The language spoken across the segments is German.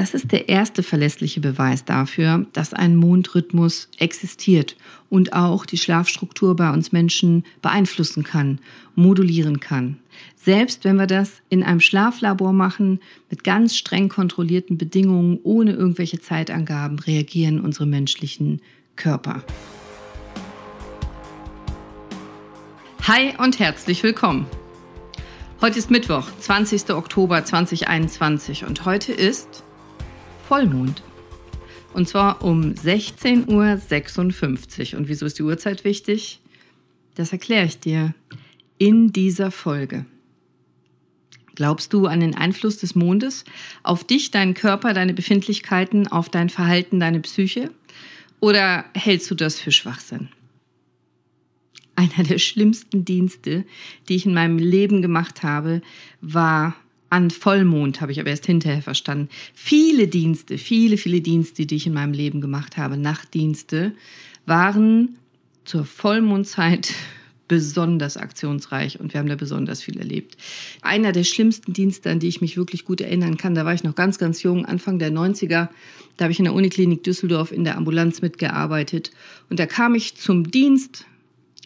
Das ist der erste verlässliche Beweis dafür, dass ein Mondrhythmus existiert und auch die Schlafstruktur bei uns Menschen beeinflussen kann, modulieren kann. Selbst wenn wir das in einem Schlaflabor machen, mit ganz streng kontrollierten Bedingungen, ohne irgendwelche Zeitangaben, reagieren unsere menschlichen Körper. Hi und herzlich willkommen. Heute ist Mittwoch, 20. Oktober 2021 und heute ist Vollmond. Und zwar um 16.56 Uhr. Und wieso ist die Uhrzeit wichtig? Das erkläre ich dir in dieser Folge. Glaubst du an den Einfluss des Mondes auf dich, deinen Körper, deine Befindlichkeiten, auf dein Verhalten, deine Psyche? Oder hältst du das für Schwachsinn? Einer der schlimmsten Dienste, die ich in meinem Leben gemacht habe, war an Vollmond, habe ich aber erst hinterher verstanden. Viele Dienste, viele, viele Dienste, die ich in meinem Leben gemacht habe, Nachtdienste, waren zur Vollmondzeit besonders aktionsreich und wir haben da besonders viel erlebt. Einer der schlimmsten Dienste, an die ich mich wirklich gut erinnern kann, da war ich noch ganz, ganz jung, Anfang der 90er, da habe ich in der Uniklinik Düsseldorf in der Ambulanz mitgearbeitet und da kam ich zum Dienst,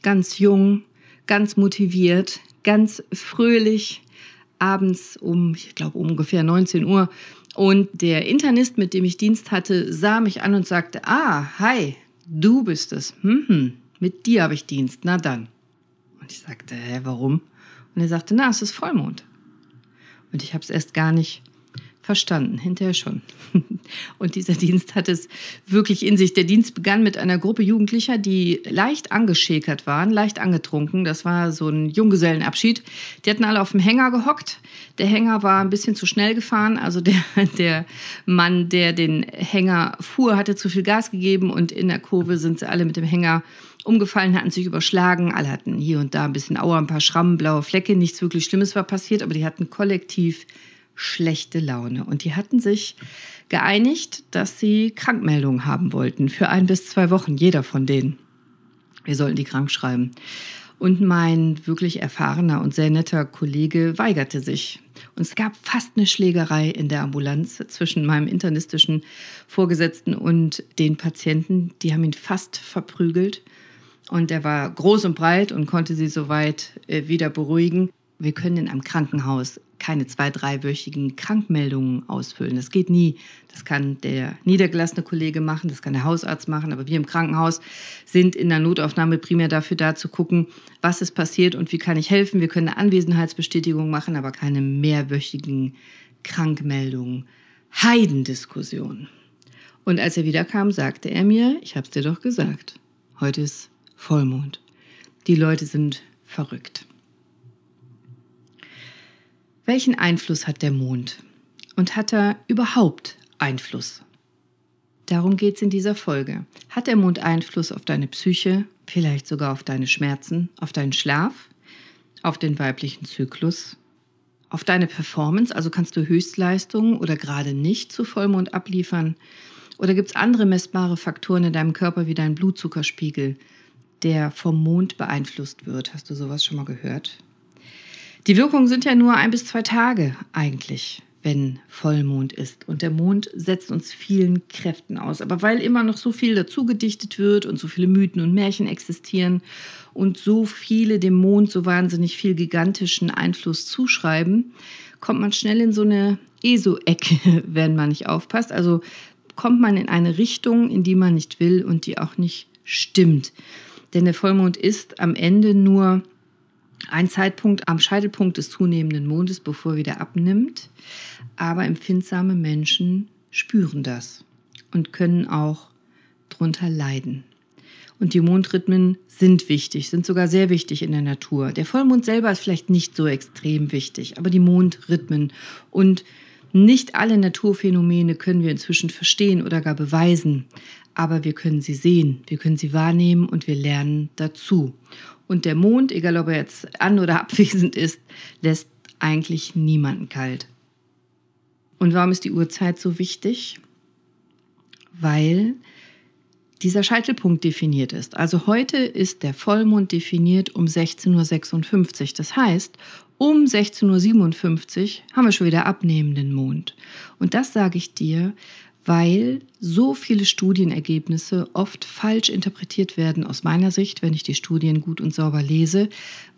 ganz jung, ganz motiviert, ganz fröhlich, abends um, ich glaube, ungefähr 19 Uhr. Und der Internist, mit dem ich Dienst hatte, sah mich an und sagte, ah, hi, du bist es. Hm, hm, mit dir habe ich Dienst. Na dann. Und ich sagte, hä, warum? Und er sagte, na, es ist Vollmond. Und ich habe es erst gar nicht verstanden, hinterher schon. Und dieser Dienst hat es wirklich in sich. Der Dienst begann mit einer Gruppe Jugendlicher, die leicht angeschäkert waren, leicht angetrunken. Das war so ein Junggesellenabschied. Die hatten alle auf dem Hänger gehockt. Der Hänger war ein bisschen zu schnell gefahren. Also der, der Mann, der den Hänger fuhr, hatte zu viel Gas gegeben und in der Kurve sind sie alle mit dem Hänger umgefallen, hatten sich überschlagen. Alle hatten hier und da ein bisschen Aua, ein paar Schrammen, blaue Flecke. Nichts wirklich Schlimmes war passiert, aber die hatten kollektiv schlechte Laune. Und die hatten sich geeinigt, dass sie Krankmeldungen haben wollten für ein bis zwei Wochen, jeder von denen. Wir sollten die krank schreiben. Und mein wirklich erfahrener und sehr netter Kollege weigerte sich. Und es gab fast eine Schlägerei in der Ambulanz zwischen meinem internistischen Vorgesetzten und den Patienten. Die haben ihn fast verprügelt. Und er war groß und breit und konnte sie soweit äh, wieder beruhigen. Wir können in einem Krankenhaus keine zwei, dreiwöchigen Krankmeldungen ausfüllen. Das geht nie. Das kann der niedergelassene Kollege machen, das kann der Hausarzt machen, aber wir im Krankenhaus sind in der Notaufnahme primär dafür da zu gucken, was ist passiert und wie kann ich helfen. Wir können eine Anwesenheitsbestätigung machen, aber keine mehrwöchigen Krankmeldungen. Heidendiskussion. Und als er wiederkam, sagte er mir, ich habe es dir doch gesagt, heute ist Vollmond. Die Leute sind verrückt. Welchen Einfluss hat der Mond? Und hat er überhaupt Einfluss? Darum geht es in dieser Folge. Hat der Mond Einfluss auf deine Psyche, vielleicht sogar auf deine Schmerzen, auf deinen Schlaf, auf den weiblichen Zyklus, auf deine Performance, also kannst du Höchstleistungen oder gerade nicht zu Vollmond abliefern? Oder gibt es andere messbare Faktoren in deinem Körper wie dein Blutzuckerspiegel, der vom Mond beeinflusst wird? Hast du sowas schon mal gehört? Die Wirkungen sind ja nur ein bis zwei Tage eigentlich, wenn Vollmond ist. Und der Mond setzt uns vielen Kräften aus. Aber weil immer noch so viel dazu gedichtet wird und so viele Mythen und Märchen existieren und so viele dem Mond so wahnsinnig viel gigantischen Einfluss zuschreiben, kommt man schnell in so eine ESO-Ecke, wenn man nicht aufpasst. Also kommt man in eine Richtung, in die man nicht will und die auch nicht stimmt. Denn der Vollmond ist am Ende nur ein Zeitpunkt am Scheitelpunkt des zunehmenden Mondes, bevor er wieder abnimmt. Aber empfindsame Menschen spüren das und können auch drunter leiden. Und die Mondrhythmen sind wichtig, sind sogar sehr wichtig in der Natur. Der Vollmond selber ist vielleicht nicht so extrem wichtig, aber die Mondrhythmen und nicht alle Naturphänomene können wir inzwischen verstehen oder gar beweisen, aber wir können sie sehen, wir können sie wahrnehmen und wir lernen dazu. Und der Mond, egal ob er jetzt an oder abwesend ist, lässt eigentlich niemanden kalt. Und warum ist die Uhrzeit so wichtig? Weil dieser Scheitelpunkt definiert ist. Also heute ist der Vollmond definiert um 16.56 Uhr. Das heißt, um 16.57 Uhr haben wir schon wieder abnehmenden Mond. Und das sage ich dir, weil so viele Studienergebnisse oft falsch interpretiert werden aus meiner Sicht, wenn ich die Studien gut und sauber lese,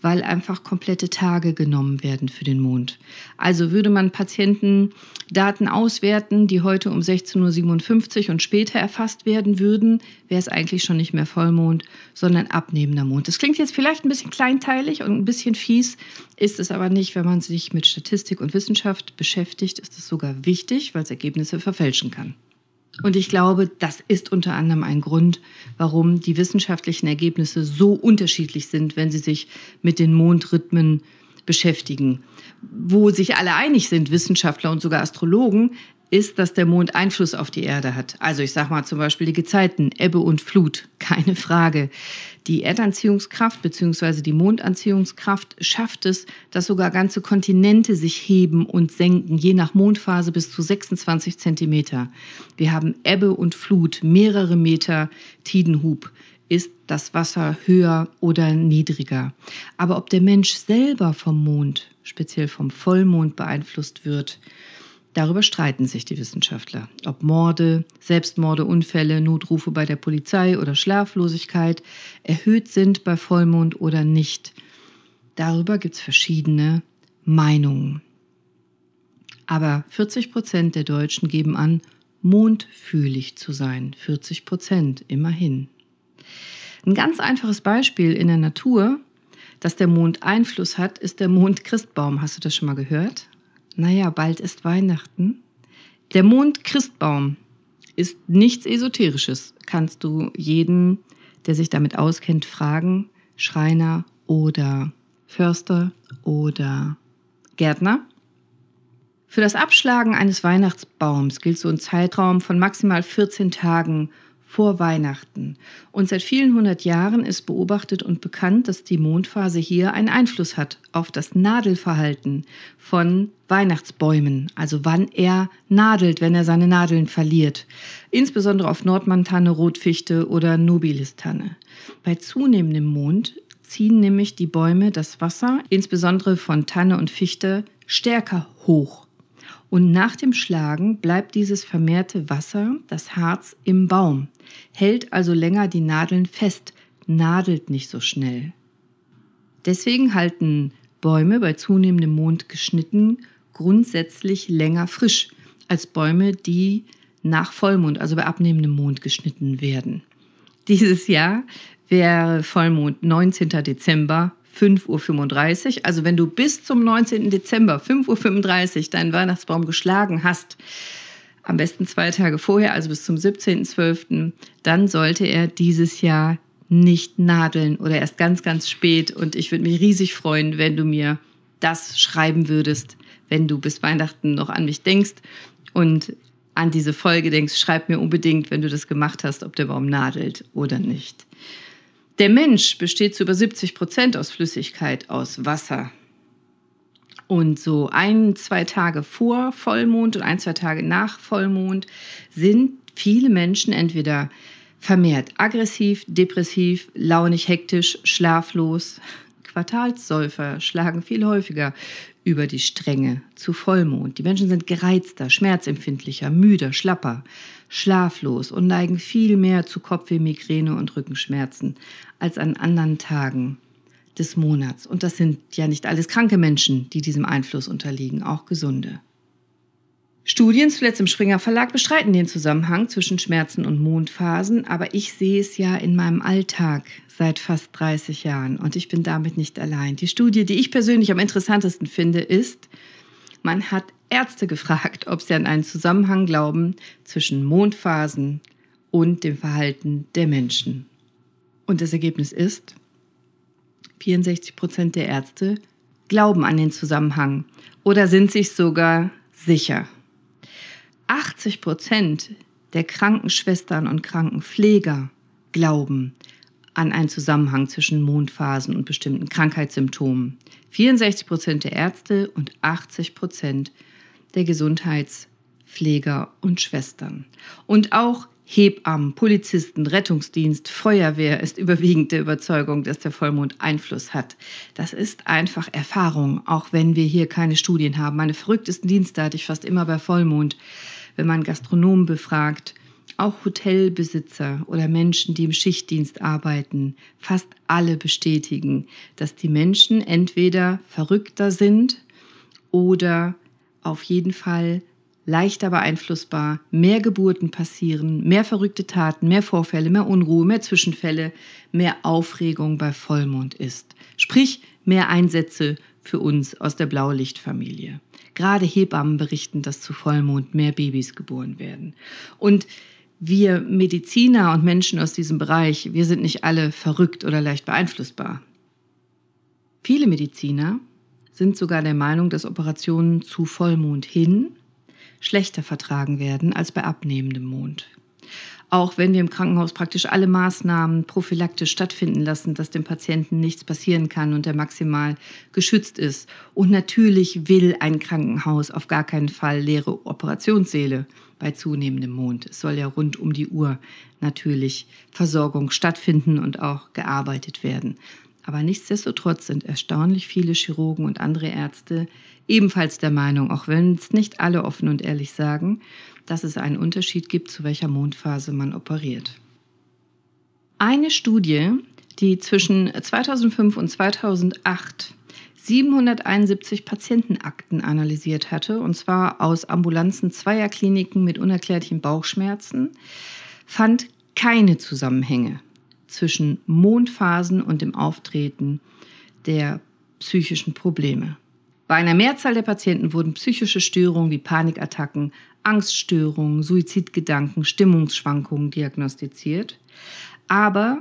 weil einfach komplette Tage genommen werden für den Mond. Also würde man Patienten Daten auswerten, die heute um 16.57 Uhr und später erfasst werden würden, wäre es eigentlich schon nicht mehr Vollmond, sondern abnehmender Mond. Das klingt jetzt vielleicht ein bisschen kleinteilig und ein bisschen fies, ist es aber nicht. Wenn man sich mit Statistik und Wissenschaft beschäftigt, ist es sogar wichtig, weil es Ergebnisse verfälschen kann. Und ich glaube, das ist unter anderem ein Grund, warum die wissenschaftlichen Ergebnisse so unterschiedlich sind, wenn sie sich mit den Mondrhythmen beschäftigen. Wo sich alle einig sind, Wissenschaftler und sogar Astrologen, ist, dass der Mond Einfluss auf die Erde hat. Also ich sage mal zum Beispiel die Gezeiten, Ebbe und Flut, keine Frage. Die Erdanziehungskraft bzw. die Mondanziehungskraft schafft es, dass sogar ganze Kontinente sich heben und senken, je nach Mondphase bis zu 26 Zentimeter. Wir haben Ebbe und Flut, mehrere Meter Tidenhub. Ist das Wasser höher oder niedriger? Aber ob der Mensch selber vom Mond, speziell vom Vollmond beeinflusst wird, Darüber streiten sich die Wissenschaftler, ob Morde, Selbstmorde, Unfälle, Notrufe bei der Polizei oder Schlaflosigkeit erhöht sind bei Vollmond oder nicht. Darüber gibt es verschiedene Meinungen. Aber 40 Prozent der Deutschen geben an, mondfühlig zu sein. 40 Prozent, immerhin. Ein ganz einfaches Beispiel in der Natur, dass der Mond Einfluss hat, ist der Mondchristbaum. Hast du das schon mal gehört? Naja, bald ist Weihnachten. Der Mond-Christbaum ist nichts Esoterisches. Kannst du jeden, der sich damit auskennt, fragen, Schreiner oder Förster oder Gärtner. Für das Abschlagen eines Weihnachtsbaums gilt so ein Zeitraum von maximal 14 Tagen vor Weihnachten. Und seit vielen hundert Jahren ist beobachtet und bekannt, dass die Mondphase hier einen Einfluss hat auf das Nadelverhalten von Weihnachtsbäumen, also wann er nadelt, wenn er seine Nadeln verliert. Insbesondere auf Nordmantanne, Rotfichte oder Nobilistanne. Bei zunehmendem Mond ziehen nämlich die Bäume das Wasser, insbesondere von Tanne und Fichte, stärker hoch. Und nach dem Schlagen bleibt dieses vermehrte Wasser, das Harz, im Baum, hält also länger die Nadeln fest, nadelt nicht so schnell. Deswegen halten Bäume bei zunehmendem Mond geschnitten grundsätzlich länger frisch als Bäume, die nach Vollmond, also bei abnehmendem Mond geschnitten werden. Dieses Jahr wäre Vollmond 19. Dezember 5.35 Uhr. Also wenn du bis zum 19. Dezember 5.35 Uhr deinen Weihnachtsbaum geschlagen hast, am besten zwei Tage vorher, also bis zum 17.12., dann sollte er dieses Jahr nicht nadeln oder erst ganz, ganz spät. Und ich würde mich riesig freuen, wenn du mir das schreiben würdest, wenn du bis Weihnachten noch an mich denkst und an diese Folge denkst. Schreib mir unbedingt, wenn du das gemacht hast, ob der Baum nadelt oder nicht. Der Mensch besteht zu über 70 Prozent aus Flüssigkeit, aus Wasser. Und so ein, zwei Tage vor Vollmond und ein, zwei Tage nach Vollmond sind viele Menschen entweder vermehrt aggressiv, depressiv, launig, hektisch, schlaflos. Quartalssäufer schlagen viel häufiger über die Stränge zu Vollmond. Die Menschen sind gereizter, schmerzempfindlicher, müder, schlapper, schlaflos und neigen viel mehr zu Kopfweh, Migräne und Rückenschmerzen als an anderen Tagen des Monats. Und das sind ja nicht alles kranke Menschen, die diesem Einfluss unterliegen, auch gesunde. Studien, zuletzt im Springer Verlag, bestreiten den Zusammenhang zwischen Schmerzen und Mondphasen, aber ich sehe es ja in meinem Alltag seit fast 30 Jahren und ich bin damit nicht allein. Die Studie, die ich persönlich am interessantesten finde, ist, man hat Ärzte gefragt, ob sie an einen Zusammenhang glauben zwischen Mondphasen und dem Verhalten der Menschen. Und das Ergebnis ist, 64 Prozent der Ärzte glauben an den Zusammenhang oder sind sich sogar sicher. 80 Prozent der Krankenschwestern und Krankenpfleger glauben an einen Zusammenhang zwischen Mondphasen und bestimmten Krankheitssymptomen. 64 Prozent der Ärzte und 80 Prozent der Gesundheitspfleger und Schwestern. Und auch Hebammen, Polizisten, Rettungsdienst, Feuerwehr ist überwiegend der Überzeugung, dass der Vollmond Einfluss hat. Das ist einfach Erfahrung, auch wenn wir hier keine Studien haben. Meine verrücktesten Dienste hatte ich fast immer bei Vollmond. Wenn man Gastronomen befragt, auch Hotelbesitzer oder Menschen, die im Schichtdienst arbeiten, fast alle bestätigen, dass die Menschen entweder verrückter sind oder auf jeden Fall leichter beeinflussbar, mehr Geburten passieren, mehr verrückte Taten, mehr Vorfälle, mehr Unruhe, mehr Zwischenfälle, mehr Aufregung bei Vollmond ist. Sprich, mehr Einsätze für uns aus der Blaulichtfamilie. Gerade Hebammen berichten, dass zu Vollmond mehr Babys geboren werden. Und wir Mediziner und Menschen aus diesem Bereich, wir sind nicht alle verrückt oder leicht beeinflussbar. Viele Mediziner sind sogar der Meinung, dass Operationen zu Vollmond hin schlechter vertragen werden als bei abnehmendem Mond. Auch wenn wir im Krankenhaus praktisch alle Maßnahmen prophylaktisch stattfinden lassen, dass dem Patienten nichts passieren kann und er maximal geschützt ist. Und natürlich will ein Krankenhaus auf gar keinen Fall leere Operationssäle bei zunehmendem Mond. Es soll ja rund um die Uhr natürlich Versorgung stattfinden und auch gearbeitet werden. Aber nichtsdestotrotz sind erstaunlich viele Chirurgen und andere Ärzte ebenfalls der Meinung, auch wenn es nicht alle offen und ehrlich sagen, dass es einen Unterschied gibt, zu welcher Mondphase man operiert. Eine Studie, die zwischen 2005 und 2008 771 Patientenakten analysiert hatte, und zwar aus Ambulanzen zweier Kliniken mit unerklärlichen Bauchschmerzen, fand keine Zusammenhänge zwischen Mondphasen und dem Auftreten der psychischen Probleme. Bei einer Mehrzahl der Patienten wurden psychische Störungen wie Panikattacken, Angststörungen, Suizidgedanken, Stimmungsschwankungen diagnostiziert. Aber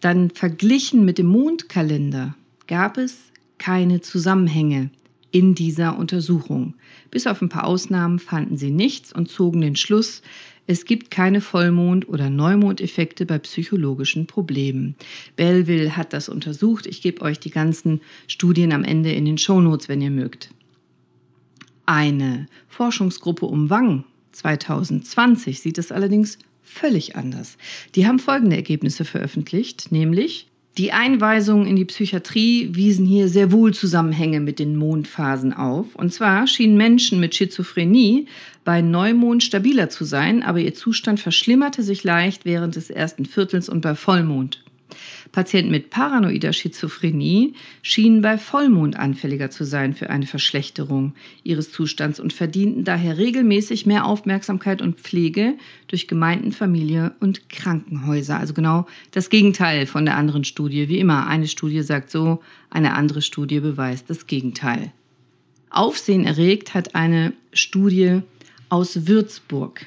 dann verglichen mit dem Mondkalender gab es keine Zusammenhänge in dieser Untersuchung. Bis auf ein paar Ausnahmen fanden sie nichts und zogen den Schluss, es gibt keine Vollmond- oder Neumondeffekte bei psychologischen Problemen. Belleville hat das untersucht. Ich gebe euch die ganzen Studien am Ende in den Shownotes, wenn ihr mögt. Eine Forschungsgruppe um Wang 2020 sieht es allerdings völlig anders. Die haben folgende Ergebnisse veröffentlicht, nämlich die Einweisungen in die Psychiatrie wiesen hier sehr wohl Zusammenhänge mit den Mondphasen auf. Und zwar schienen Menschen mit Schizophrenie bei Neumond stabiler zu sein, aber ihr Zustand verschlimmerte sich leicht während des ersten Viertels und bei Vollmond. Patienten mit paranoider Schizophrenie schienen bei Vollmond anfälliger zu sein für eine Verschlechterung ihres Zustands und verdienten daher regelmäßig mehr Aufmerksamkeit und Pflege durch Gemeinden, Familie und Krankenhäuser. Also genau das Gegenteil von der anderen Studie. Wie immer, eine Studie sagt so, eine andere Studie beweist das Gegenteil. Aufsehen erregt hat eine Studie aus Würzburg.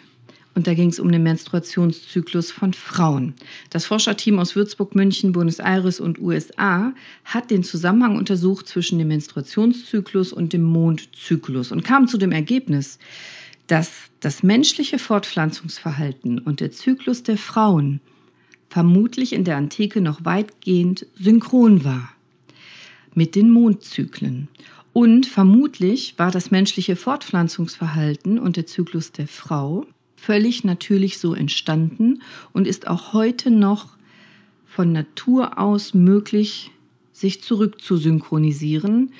Und da ging es um den Menstruationszyklus von Frauen. Das Forscherteam aus Würzburg, München, Buenos Aires und USA hat den Zusammenhang untersucht zwischen dem Menstruationszyklus und dem Mondzyklus und kam zu dem Ergebnis, dass das menschliche Fortpflanzungsverhalten und der Zyklus der Frauen vermutlich in der Antike noch weitgehend synchron war mit den Mondzyklen. Und vermutlich war das menschliche Fortpflanzungsverhalten und der Zyklus der Frau völlig natürlich so entstanden und ist auch heute noch von Natur aus möglich, sich zurück zu synchronisieren,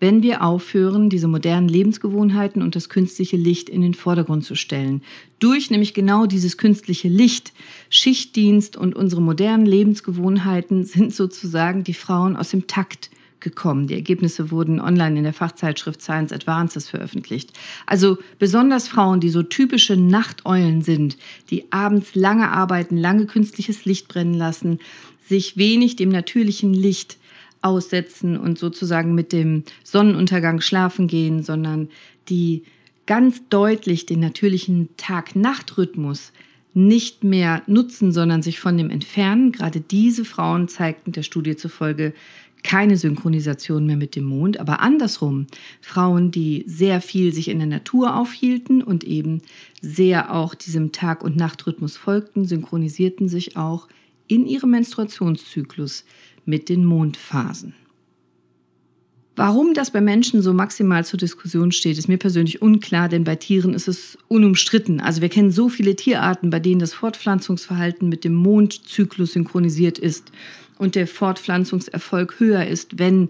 wenn wir aufhören, diese modernen Lebensgewohnheiten und das künstliche Licht in den Vordergrund zu stellen. Durch nämlich genau dieses künstliche Licht, Schichtdienst und unsere modernen Lebensgewohnheiten sind sozusagen die Frauen aus dem Takt gekommen. Die Ergebnisse wurden online in der Fachzeitschrift Science Advances veröffentlicht. Also besonders Frauen, die so typische Nachteulen sind, die abends lange arbeiten, lange künstliches Licht brennen lassen, sich wenig dem natürlichen Licht aussetzen und sozusagen mit dem Sonnenuntergang schlafen gehen, sondern die ganz deutlich den natürlichen Tag-Nacht-Rhythmus nicht mehr nutzen, sondern sich von dem entfernen. Gerade diese Frauen zeigten der Studie zufolge keine Synchronisation mehr mit dem Mond, aber andersrum, Frauen, die sehr viel sich in der Natur aufhielten und eben sehr auch diesem Tag- und Nachtrhythmus folgten, synchronisierten sich auch in ihrem Menstruationszyklus mit den Mondphasen. Warum das bei Menschen so maximal zur Diskussion steht, ist mir persönlich unklar, denn bei Tieren ist es unumstritten. Also wir kennen so viele Tierarten, bei denen das Fortpflanzungsverhalten mit dem Mondzyklus synchronisiert ist und der Fortpflanzungserfolg höher ist, wenn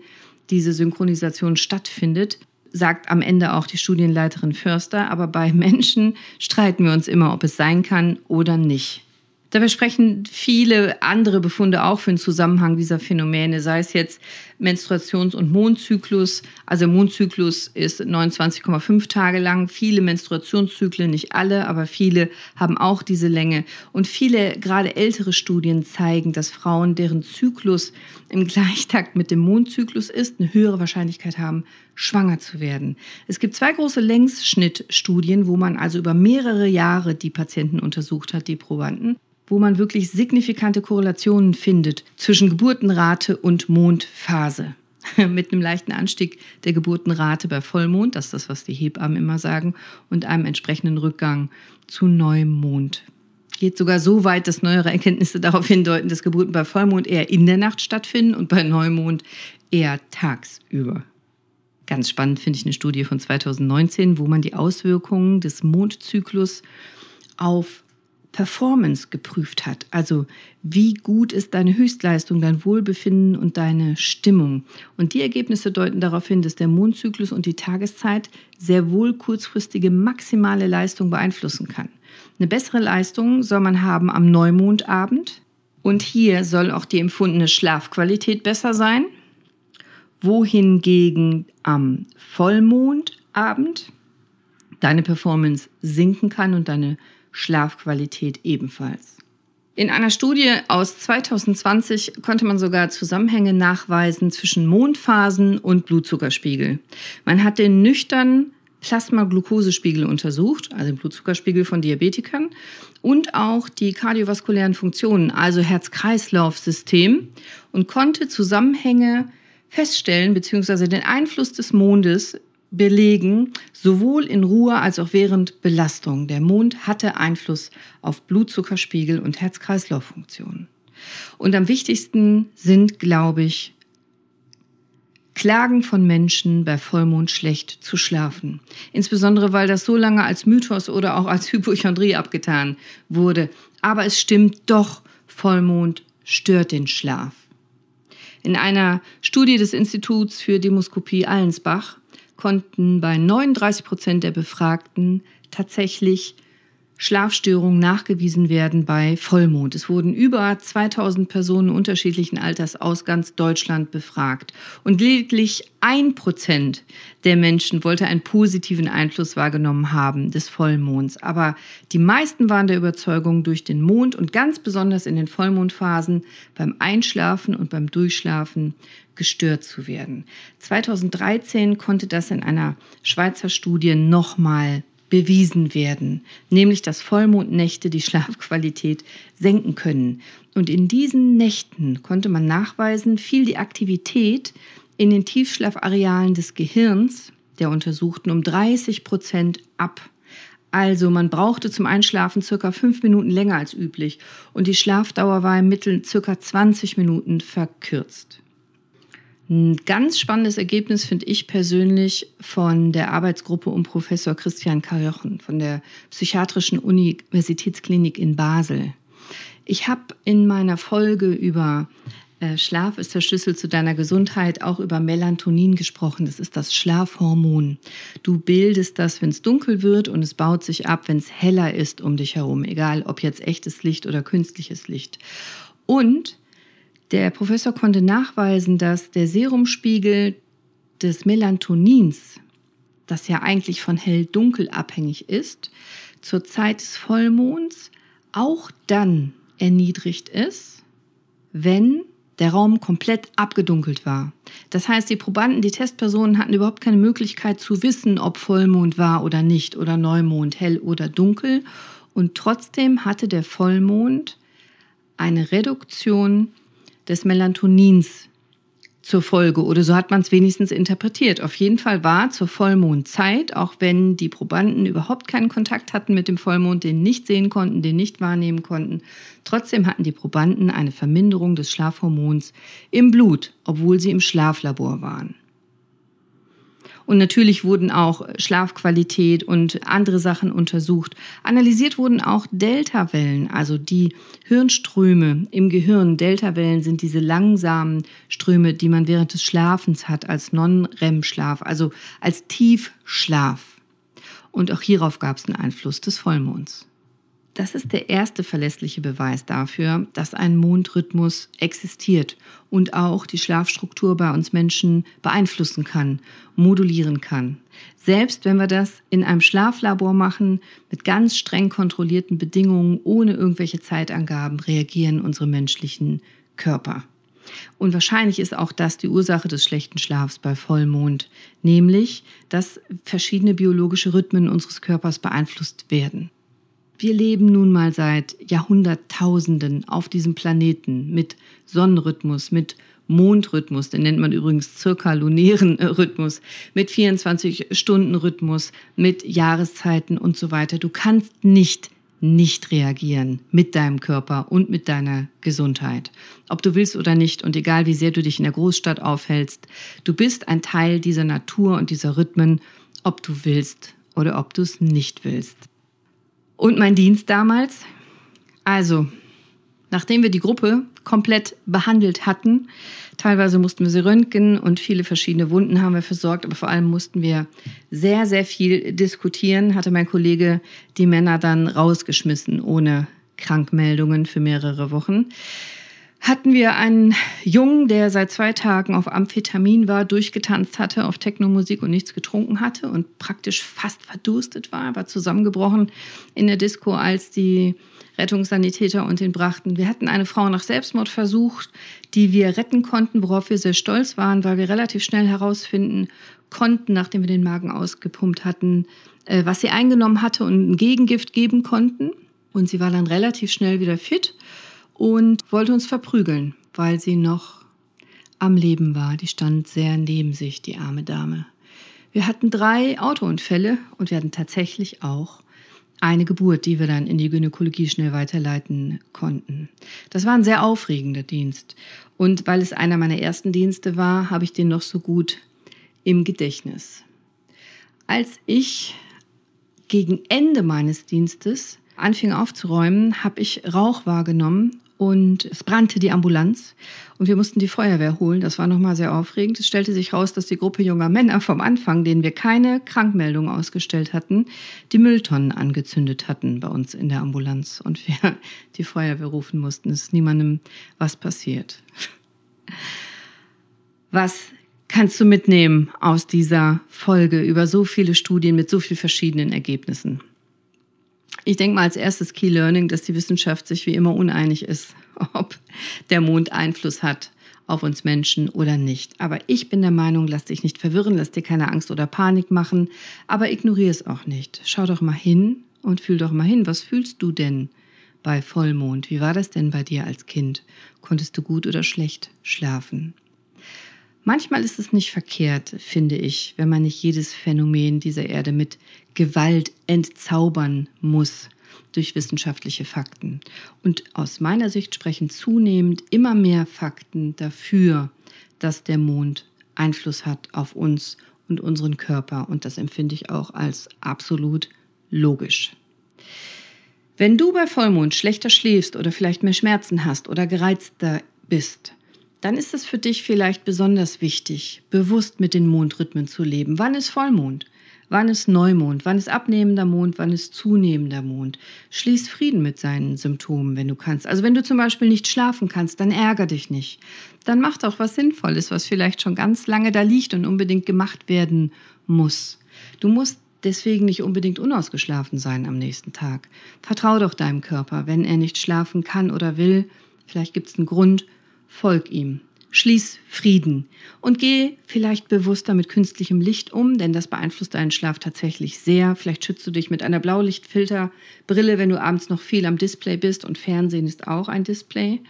diese Synchronisation stattfindet, sagt am Ende auch die Studienleiterin Förster. Aber bei Menschen streiten wir uns immer, ob es sein kann oder nicht. Dabei sprechen viele andere Befunde auch für den Zusammenhang dieser Phänomene, sei es jetzt Menstruations- und Mondzyklus. Also Mondzyklus ist 29,5 Tage lang. Viele Menstruationszyklen, nicht alle, aber viele haben auch diese Länge. Und viele, gerade ältere Studien zeigen, dass Frauen, deren Zyklus im Gleichtakt mit dem Mondzyklus ist, eine höhere Wahrscheinlichkeit haben, schwanger zu werden. Es gibt zwei große Längsschnittstudien, wo man also über mehrere Jahre die Patienten untersucht hat, die Probanden wo man wirklich signifikante Korrelationen findet zwischen Geburtenrate und Mondphase. Mit einem leichten Anstieg der Geburtenrate bei Vollmond, das ist das, was die Hebammen immer sagen, und einem entsprechenden Rückgang zu Neumond. Geht sogar so weit, dass neuere Erkenntnisse darauf hindeuten, dass Geburten bei Vollmond eher in der Nacht stattfinden und bei Neumond eher tagsüber. Ganz spannend finde ich eine Studie von 2019, wo man die Auswirkungen des Mondzyklus auf Performance geprüft hat. Also wie gut ist deine Höchstleistung, dein Wohlbefinden und deine Stimmung. Und die Ergebnisse deuten darauf hin, dass der Mondzyklus und die Tageszeit sehr wohl kurzfristige maximale Leistung beeinflussen kann. Eine bessere Leistung soll man haben am Neumondabend. Und hier soll auch die empfundene Schlafqualität besser sein. Wohingegen am Vollmondabend deine Performance sinken kann und deine Schlafqualität ebenfalls. In einer Studie aus 2020 konnte man sogar Zusammenhänge nachweisen zwischen Mondphasen und Blutzuckerspiegel. Man hat den nüchternen Plasmaglukosespiegel untersucht, also den Blutzuckerspiegel von Diabetikern, und auch die kardiovaskulären Funktionen, also Herz-Kreislauf-System, und konnte Zusammenhänge feststellen, beziehungsweise den Einfluss des Mondes belegen, sowohl in Ruhe als auch während Belastung. Der Mond hatte Einfluss auf Blutzuckerspiegel und Herz-Kreislauf-Funktionen. Und am wichtigsten sind, glaube ich, Klagen von Menschen bei Vollmond schlecht zu schlafen. Insbesondere weil das so lange als Mythos oder auch als Hypochondrie abgetan wurde. Aber es stimmt doch, Vollmond stört den Schlaf. In einer Studie des Instituts für Demoskopie Allensbach konnten bei 39 Prozent der Befragten tatsächlich Schlafstörungen nachgewiesen werden bei Vollmond. Es wurden über 2000 Personen unterschiedlichen Alters aus ganz Deutschland befragt. Und lediglich ein Prozent der Menschen wollte einen positiven Einfluss wahrgenommen haben des Vollmonds. Aber die meisten waren der Überzeugung, durch den Mond und ganz besonders in den Vollmondphasen beim Einschlafen und beim Durchschlafen gestört zu werden. 2013 konnte das in einer Schweizer Studie nochmal bewiesen werden, nämlich dass Vollmondnächte die Schlafqualität senken können. Und in diesen Nächten konnte man nachweisen, fiel die Aktivität in den Tiefschlafarealen des Gehirns der Untersuchten um 30 Prozent ab. Also man brauchte zum Einschlafen circa fünf Minuten länger als üblich und die Schlafdauer war im Mittel circa 20 Minuten verkürzt. Ein ganz spannendes Ergebnis finde ich persönlich von der Arbeitsgruppe um Professor Christian Karjochen von der Psychiatrischen Universitätsklinik in Basel. Ich habe in meiner Folge über äh, Schlaf ist der Schlüssel zu deiner Gesundheit auch über Melatonin gesprochen. Das ist das Schlafhormon. Du bildest das, wenn es dunkel wird und es baut sich ab, wenn es heller ist um dich herum, egal ob jetzt echtes Licht oder künstliches Licht. Und der Professor konnte nachweisen, dass der Serumspiegel des Melatonins, das ja eigentlich von hell-dunkel abhängig ist, zur Zeit des Vollmonds auch dann erniedrigt ist, wenn der Raum komplett abgedunkelt war. Das heißt, die Probanden, die Testpersonen hatten überhaupt keine Möglichkeit zu wissen, ob Vollmond war oder nicht oder Neumond, hell oder dunkel. Und trotzdem hatte der Vollmond eine Reduktion des Melatonins zur Folge oder so hat man es wenigstens interpretiert. Auf jeden Fall war zur Vollmondzeit, auch wenn die Probanden überhaupt keinen Kontakt hatten mit dem Vollmond, den nicht sehen konnten, den nicht wahrnehmen konnten, trotzdem hatten die Probanden eine Verminderung des Schlafhormons im Blut, obwohl sie im Schlaflabor waren. Und natürlich wurden auch Schlafqualität und andere Sachen untersucht. Analysiert wurden auch Deltawellen, also die Hirnströme im Gehirn. Deltawellen sind diese langsamen Ströme, die man während des Schlafens hat, als Non-REM-Schlaf, also als Tiefschlaf. Und auch hierauf gab es einen Einfluss des Vollmonds. Das ist der erste verlässliche Beweis dafür, dass ein Mondrhythmus existiert und auch die Schlafstruktur bei uns Menschen beeinflussen kann, modulieren kann. Selbst wenn wir das in einem Schlaflabor machen, mit ganz streng kontrollierten Bedingungen, ohne irgendwelche Zeitangaben, reagieren unsere menschlichen Körper. Und wahrscheinlich ist auch das die Ursache des schlechten Schlafs bei Vollmond, nämlich dass verschiedene biologische Rhythmen unseres Körpers beeinflusst werden. Wir leben nun mal seit Jahrhunderttausenden auf diesem Planeten mit Sonnenrhythmus, mit Mondrhythmus, den nennt man übrigens zirkalunären Rhythmus, mit 24-Stunden-Rhythmus, mit Jahreszeiten und so weiter. Du kannst nicht nicht reagieren mit deinem Körper und mit deiner Gesundheit. Ob du willst oder nicht und egal wie sehr du dich in der Großstadt aufhältst, du bist ein Teil dieser Natur und dieser Rhythmen, ob du willst oder ob du es nicht willst. Und mein Dienst damals? Also, nachdem wir die Gruppe komplett behandelt hatten, teilweise mussten wir sie röntgen und viele verschiedene Wunden haben wir versorgt, aber vor allem mussten wir sehr, sehr viel diskutieren, hatte mein Kollege die Männer dann rausgeschmissen ohne Krankmeldungen für mehrere Wochen hatten wir einen Jungen, der seit zwei Tagen auf Amphetamin war, durchgetanzt hatte, auf Technomusik und nichts getrunken hatte und praktisch fast verdurstet war, war zusammengebrochen in der Disco, als die Rettungssanitäter und ihn brachten. Wir hatten eine Frau nach Selbstmord versucht, die wir retten konnten, worauf wir sehr stolz waren, weil wir relativ schnell herausfinden konnten, nachdem wir den Magen ausgepumpt hatten, äh, was sie eingenommen hatte und ein Gegengift geben konnten. Und sie war dann relativ schnell wieder fit und wollte uns verprügeln, weil sie noch am Leben war. Die stand sehr neben sich, die arme Dame. Wir hatten drei Autounfälle und wir hatten tatsächlich auch eine Geburt, die wir dann in die Gynäkologie schnell weiterleiten konnten. Das war ein sehr aufregender Dienst. Und weil es einer meiner ersten Dienste war, habe ich den noch so gut im Gedächtnis. Als ich gegen Ende meines Dienstes anfing aufzuräumen, habe ich Rauch wahrgenommen und es brannte die Ambulanz und wir mussten die Feuerwehr holen. Das war nochmal sehr aufregend. Es stellte sich raus, dass die Gruppe junger Männer vom Anfang, denen wir keine Krankmeldung ausgestellt hatten, die Mülltonnen angezündet hatten bei uns in der Ambulanz und wir die Feuerwehr rufen mussten. Es ist niemandem was passiert. Was kannst du mitnehmen aus dieser Folge über so viele Studien mit so vielen verschiedenen Ergebnissen? Ich denke mal als erstes Key Learning, dass die Wissenschaft sich wie immer uneinig ist, ob der Mond Einfluss hat auf uns Menschen oder nicht. Aber ich bin der Meinung, lass dich nicht verwirren, lass dir keine Angst oder Panik machen, aber ignoriere es auch nicht. Schau doch mal hin und fühl doch mal hin, was fühlst du denn bei Vollmond? Wie war das denn bei dir als Kind? Konntest du gut oder schlecht schlafen? Manchmal ist es nicht verkehrt, finde ich, wenn man nicht jedes Phänomen dieser Erde mit Gewalt entzaubern muss durch wissenschaftliche Fakten. Und aus meiner Sicht sprechen zunehmend immer mehr Fakten dafür, dass der Mond Einfluss hat auf uns und unseren Körper. Und das empfinde ich auch als absolut logisch. Wenn du bei Vollmond schlechter schläfst oder vielleicht mehr Schmerzen hast oder gereizter bist, dann ist es für dich vielleicht besonders wichtig, bewusst mit den Mondrhythmen zu leben. Wann ist Vollmond? Wann ist Neumond? Wann ist abnehmender Mond? Wann ist zunehmender Mond? Schließ Frieden mit seinen Symptomen, wenn du kannst. Also wenn du zum Beispiel nicht schlafen kannst, dann ärger dich nicht. Dann mach doch was Sinnvolles, was vielleicht schon ganz lange da liegt und unbedingt gemacht werden muss. Du musst deswegen nicht unbedingt unausgeschlafen sein am nächsten Tag. Vertrau doch deinem Körper, wenn er nicht schlafen kann oder will. Vielleicht gibt es einen Grund, folg ihm. Schließ Frieden und geh vielleicht bewusster mit künstlichem Licht um, denn das beeinflusst deinen Schlaf tatsächlich sehr. Vielleicht schützt du dich mit einer Blaulichtfilterbrille, wenn du abends noch viel am Display bist und Fernsehen ist auch ein Display.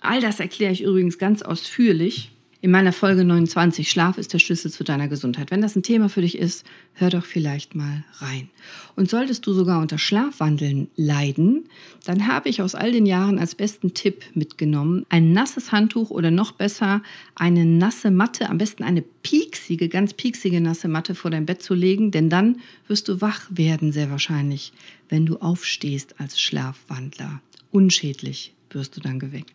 All das erkläre ich übrigens ganz ausführlich in meiner Folge 29 Schlaf ist der Schlüssel zu deiner Gesundheit. Wenn das ein Thema für dich ist, hör doch vielleicht mal rein. Und solltest du sogar unter Schlafwandeln leiden, dann habe ich aus all den Jahren als besten Tipp mitgenommen, ein nasses Handtuch oder noch besser eine nasse Matte, am besten eine pieksige, ganz pieksige nasse Matte vor dein Bett zu legen, denn dann wirst du wach werden sehr wahrscheinlich, wenn du aufstehst als Schlafwandler. Unschädlich wirst du dann geweckt.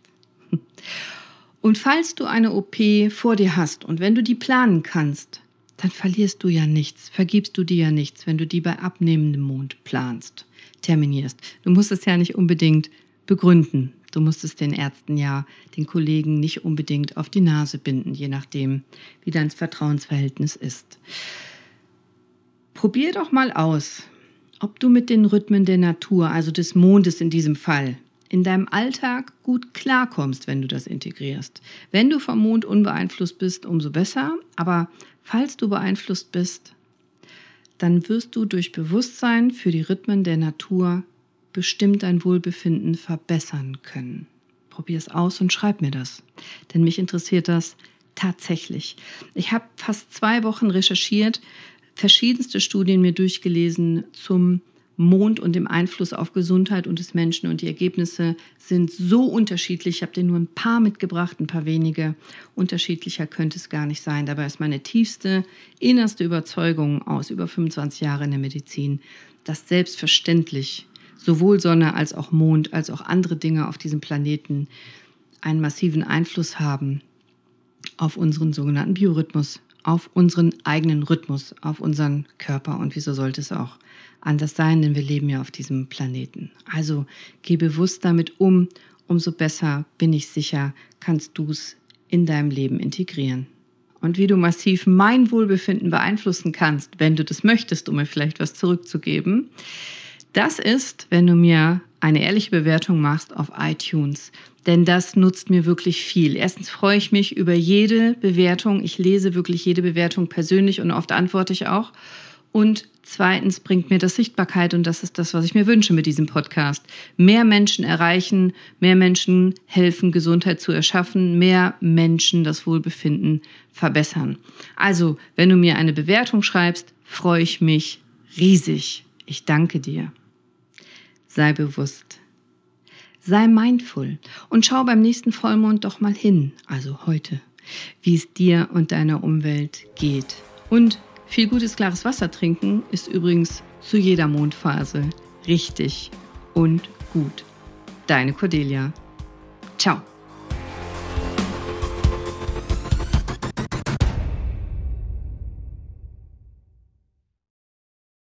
Und falls du eine OP vor dir hast und wenn du die planen kannst, dann verlierst du ja nichts, vergibst du dir ja nichts, wenn du die bei abnehmendem Mond planst, terminierst. Du musst es ja nicht unbedingt begründen. Du musst es den Ärzten ja, den Kollegen nicht unbedingt auf die Nase binden, je nachdem, wie dein Vertrauensverhältnis ist. Probier doch mal aus, ob du mit den Rhythmen der Natur, also des Mondes in diesem Fall, in deinem Alltag gut klarkommst, wenn du das integrierst. Wenn du vom Mond unbeeinflusst bist, umso besser. Aber falls du beeinflusst bist, dann wirst du durch Bewusstsein für die Rhythmen der Natur bestimmt dein Wohlbefinden verbessern können. Probier es aus und schreib mir das. Denn mich interessiert das tatsächlich. Ich habe fast zwei Wochen recherchiert, verschiedenste Studien mir durchgelesen zum Mond und dem Einfluss auf Gesundheit und des Menschen. Und die Ergebnisse sind so unterschiedlich. Ich habe dir nur ein paar mitgebracht, ein paar wenige. Unterschiedlicher könnte es gar nicht sein. Dabei ist meine tiefste, innerste Überzeugung aus über 25 Jahren in der Medizin, dass selbstverständlich sowohl Sonne als auch Mond als auch andere Dinge auf diesem Planeten einen massiven Einfluss haben auf unseren sogenannten Biorhythmus, auf unseren eigenen Rhythmus, auf unseren Körper. Und wieso sollte es auch anders sein, denn wir leben ja auf diesem Planeten. Also geh bewusst damit um, umso besser bin ich sicher, kannst du es in deinem Leben integrieren. Und wie du massiv mein Wohlbefinden beeinflussen kannst, wenn du das möchtest, um mir vielleicht was zurückzugeben, das ist, wenn du mir eine ehrliche Bewertung machst auf iTunes. Denn das nutzt mir wirklich viel. Erstens freue ich mich über jede Bewertung. Ich lese wirklich jede Bewertung persönlich und oft antworte ich auch. Und zweitens bringt mir das Sichtbarkeit und das ist das, was ich mir wünsche mit diesem Podcast. Mehr Menschen erreichen, mehr Menschen helfen, Gesundheit zu erschaffen, mehr Menschen das Wohlbefinden verbessern. Also, wenn du mir eine Bewertung schreibst, freue ich mich riesig. Ich danke dir. Sei bewusst. Sei mindful und schau beim nächsten Vollmond doch mal hin, also heute, wie es dir und deiner Umwelt geht. Und viel gutes, klares Wasser trinken ist übrigens zu jeder Mondphase richtig und gut. Deine Cordelia. Ciao.